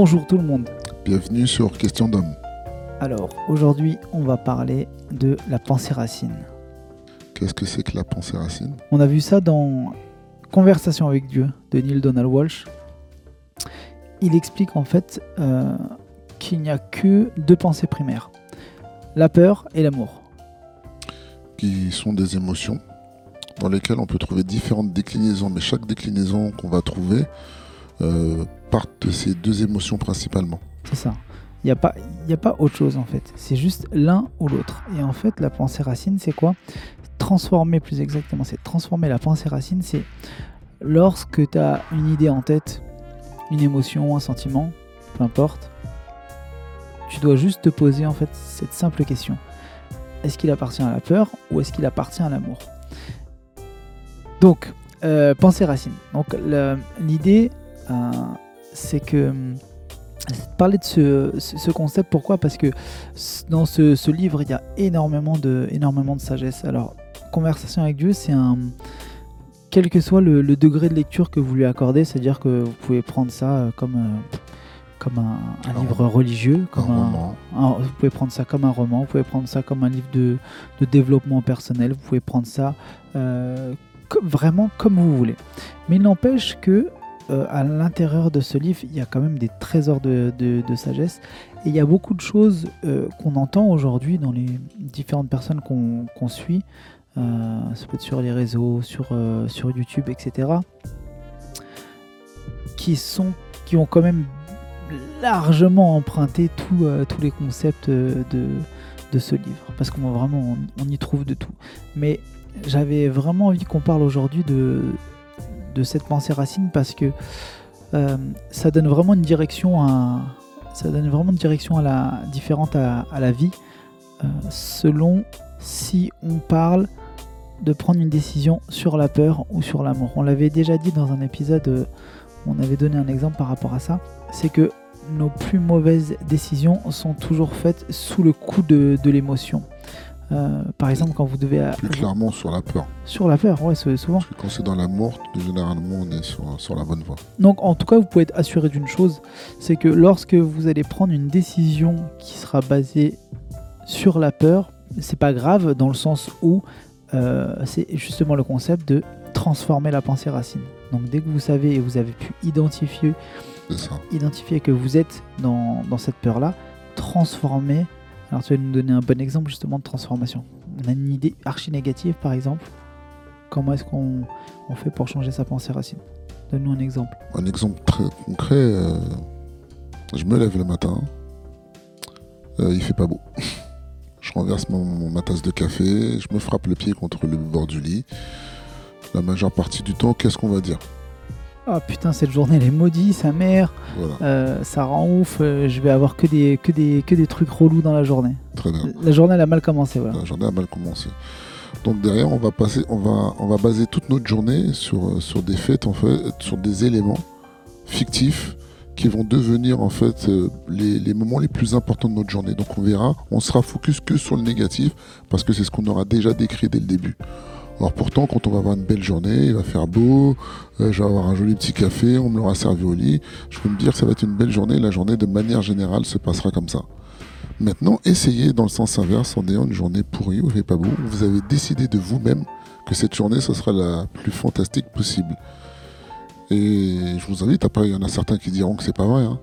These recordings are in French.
Bonjour tout le monde. Bienvenue sur Question d'homme. Alors, aujourd'hui, on va parler de la pensée racine. Qu'est-ce que c'est que la pensée racine? On a vu ça dans Conversation avec Dieu de Neil Donald Walsh. Il explique en fait euh, qu'il n'y a que deux pensées primaires la peur et l'amour. Qui sont des émotions dans lesquelles on peut trouver différentes déclinaisons, mais chaque déclinaison qu'on va trouver euh, part de ces deux émotions principalement. C'est ça. Il n'y a, pas, a pas autre chose en fait. C'est juste l'un ou l'autre. Et en fait, la pensée racine, c'est quoi? Transformer plus exactement. C'est transformer la pensée racine, c'est lorsque tu as une idée en tête, une émotion, un sentiment, peu importe, tu dois juste te poser en fait cette simple question. Est-ce qu'il appartient à la peur ou est-ce qu'il appartient à l'amour? Donc, euh, pensée racine. Donc l'idée, euh, c'est que parler de ce, concept. Pourquoi? Parce que dans ce, livre, il y a énormément de, énormément de sagesse. Alors, conversation avec Dieu, c'est un. Quel que soit le, degré de lecture que vous lui accordez, c'est-à-dire que vous pouvez prendre ça euh, comme, euh, comme un, livre religieux, comme un, vous pouvez prendre ça comme un roman, vous pouvez prendre ça comme un livre de, développement personnel, vous pouvez prendre ça euh, vraiment comme vous voulez. Mais il n'empêche que euh, à l'intérieur de ce livre, il y a quand même des trésors de, sagesse. Et il y a beaucoup de choses euh, qu'on entend aujourd'hui dans les différentes personnes qu'on suit. Euh, ça peut être sur les réseaux, sur, YouTube, etc. Qui, ont quand même largement emprunté tous les concepts de, ce livre. Parce qu'on on y trouve de tout. Mais j'avais vraiment envie qu'on parle aujourd'hui de, de cette pensée racine parce que euh, ça donne vraiment une direction à, ça donne vraiment une direction à la, différente à, la vie euh, selon si on parle de prendre une décision sur la peur ou sur l'amour. On l'avait déjà dit dans un épisode, euh, on avait donné un exemple par rapport à ça, c'est que nos plus mauvaises décisions sont toujours faites sous le coup de l'émotion. Euh, par exemple, quand vous devez. Plus clairement sur la peur. Sur la peur, ouais, souvent. Parce que quand c'est dans l'amour, généralement, on est sur, sur, la bonne voie. Donc, en tout cas, vous pouvez être assuré d'une chose c'est que lorsque vous allez prendre une décision qui sera basée sur la peur, c'est pas grave dans le sens où euh, c'est justement le concept de transformer la pensée racine. Donc, dès que vous savez et vous avez pu identifier, identifier que vous êtes dans, dans cette peur-là, transformer alors tu vas nous donner un bon exemple justement de transformation. On a une idée archi négative par exemple. Comment est-ce qu'on fait pour changer sa pensée racine? Donne-nous un exemple. Un exemple très concret. Euh, je me lève le matin. Euh, il fait pas beau. je renverse ma tasse de café. Je me frappe le pied contre le bord du lit. La majeure partie du temps, qu'est-ce qu'on va dire? Oh putain cette journée elle est maudite, sa mère, euh, ça rend ouf, euh, je vais avoir que des, que, des, que des trucs relous dans la journée. Très bien. La journée elle a mal commencé. Voilà. La journée a mal commencé. Donc derrière on va passer, on va, on va baser toute notre journée sur, euh, sur des faits en fait, sur des éléments fictifs qui vont devenir en fait les, les, moments les plus importants de notre journée. Donc on verra, on sera focus que sur le négatif parce que c'est ce qu'on aura déjà décrit dès le début. Alors pourtant, quand on va avoir une belle journée, il va faire beau, euh, je vais avoir un joli petit café, on me l'aura servi au lit, je peux me dire que ça va être une belle journée, la journée de manière générale se passera comme ça. Maintenant, essayez dans le sens inverse en ayant une journée pourrie où il fait pas beau, vous avez décidé de vous-même que cette journée, ce sera la plus fantastique possible. Et je vous invite, après il y en a certains qui diront que c'est pas vrai, hein,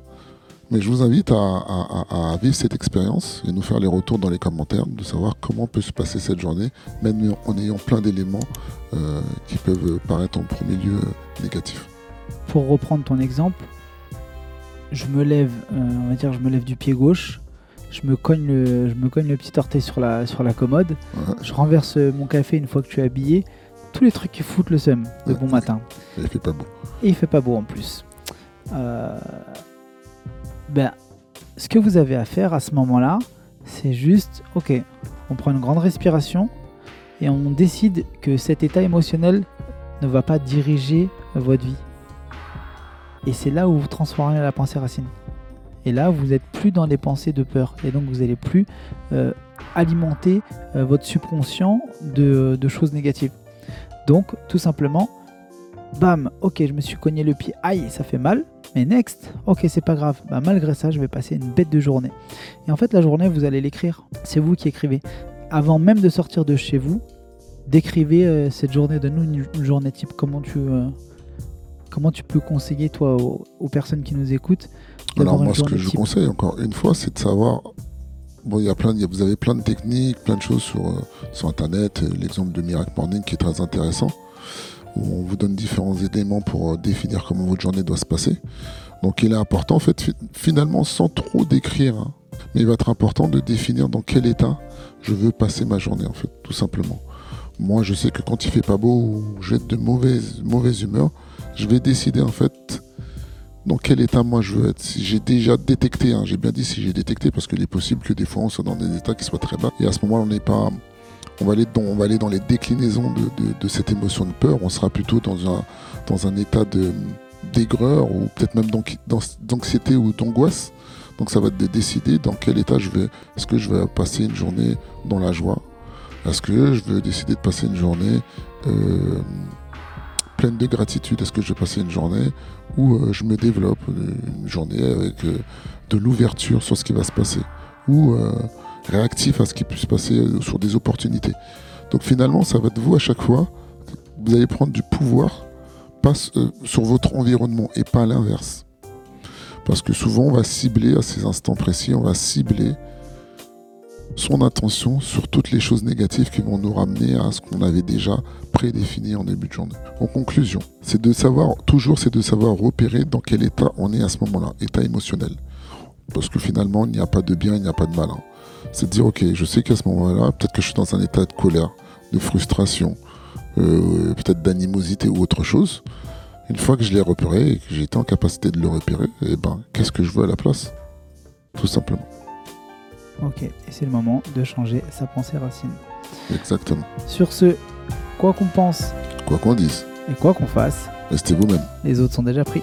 mais je vous invite à, vivre cette expérience et nous faire les retours dans les commentaires de savoir comment peut se passer cette journée, même en ayant plein d'éléments euh, qui peuvent paraître en premier lieu euh, négatifs. Pour reprendre ton exemple, je me lève, euh, on va dire, je me lève du pied gauche, je me cogne le, je me cogne le petit orteil sur la, sur la commode, je renverse mon café une fois que tu es habillé, tous les trucs qui foutent le seum de bon matin. Et il fait pas beau. Et il fait pas beau en plus. Euh, ben, ce que vous avez à faire à ce moment-là, c'est juste, ok, on prend une grande respiration et on décide que cet état émotionnel ne va pas diriger votre vie. Et c'est là où vous transformez la pensée racine. Et là, vous n'êtes plus dans les pensées de peur. Et donc, vous n'allez plus euh, alimenter euh, votre subconscient de, de, choses négatives. Donc, tout simplement, bam, ok, je me suis cogné le pied, aïe, ça fait mal Mais next, ok, c'est pas grave. Bah, malgré ça, je vais passer une bête de journée. Et en fait, la journée, vous allez l'écrire. C'est vous qui écrivez. Avant même de sortir de chez vous, décrivez euh, cette journée. Donne-nous une, journée type. Comment tu, euh, comment tu peux conseiller, toi, aux, personnes qui nous écoutent Alors, moi, ce que je conseille, encore une fois, c'est de savoir. Bon, il y a plein, vous avez plein de techniques, plein de choses sur, euh, sur Internet. L'exemple de Miracle Morning qui est très intéressant où on vous donne différents éléments pour euh, définir comment votre journée doit se passer. Donc il est important, en fait, finalement, sans trop décrire, hein, mais il va être important de définir dans quel état je veux passer ma journée, en fait, tout simplement. Moi, je sais que quand il fait pas beau ou j'ai de mauvaise, mauvaise humeur, je vais décider, en fait, dans quel état moi je veux être. Si j'ai déjà détecté, hein, j'ai bien dit si j'ai détecté, parce qu'il est possible que des fois on soit dans des états qui soient très bas, et à ce moment-là, on n'est pas on va aller dans, les déclinaisons de, cette émotion de peur. On sera plutôt dans un, état d'aigreur ou peut-être même d'anxiété ou d'angoisse. Donc ça va de décider dans quel état je vais. Est-ce que je vais passer une journée dans la joie? Est-ce que je vais décider de passer une journée euh, pleine de gratitude? Est-ce que je vais passer une journée où euh, je me développe une journée avec euh, de l'ouverture sur ce qui va se passer? Ou réactif à ce qui puisse se passer euh, sur des opportunités. Donc finalement, ça va être vous à chaque fois, vous allez prendre du pouvoir euh, sur votre environnement et pas l'inverse. Parce que souvent, on va cibler à ces instants précis, on va cibler son attention sur toutes les choses négatives qui vont nous ramener à ce qu'on avait déjà prédéfini en début de journée. En conclusion, c'est de savoir, toujours, c'est de savoir repérer dans quel état on est à ce moment-là, état émotionnel. Parce que finalement, il n'y a pas de bien, il n'y a pas de mal. Hein c'est de dire, ok, je sais qu'à ce moment-là, peut-être que je suis dans un état de colère, de frustration, euh, peut-être d'animosité ou autre chose. Une fois que je l'ai repéré et que j'ai été en capacité de le repérer, eh ben, qu'est-ce que je veux à la place? Tout simplement. Ok, et c'est le moment de changer sa pensée racine. Exactement. Sur ce, quoi qu'on pense, quoi qu'on dise, et quoi qu'on fasse, restez vous-même. Les autres sont déjà pris.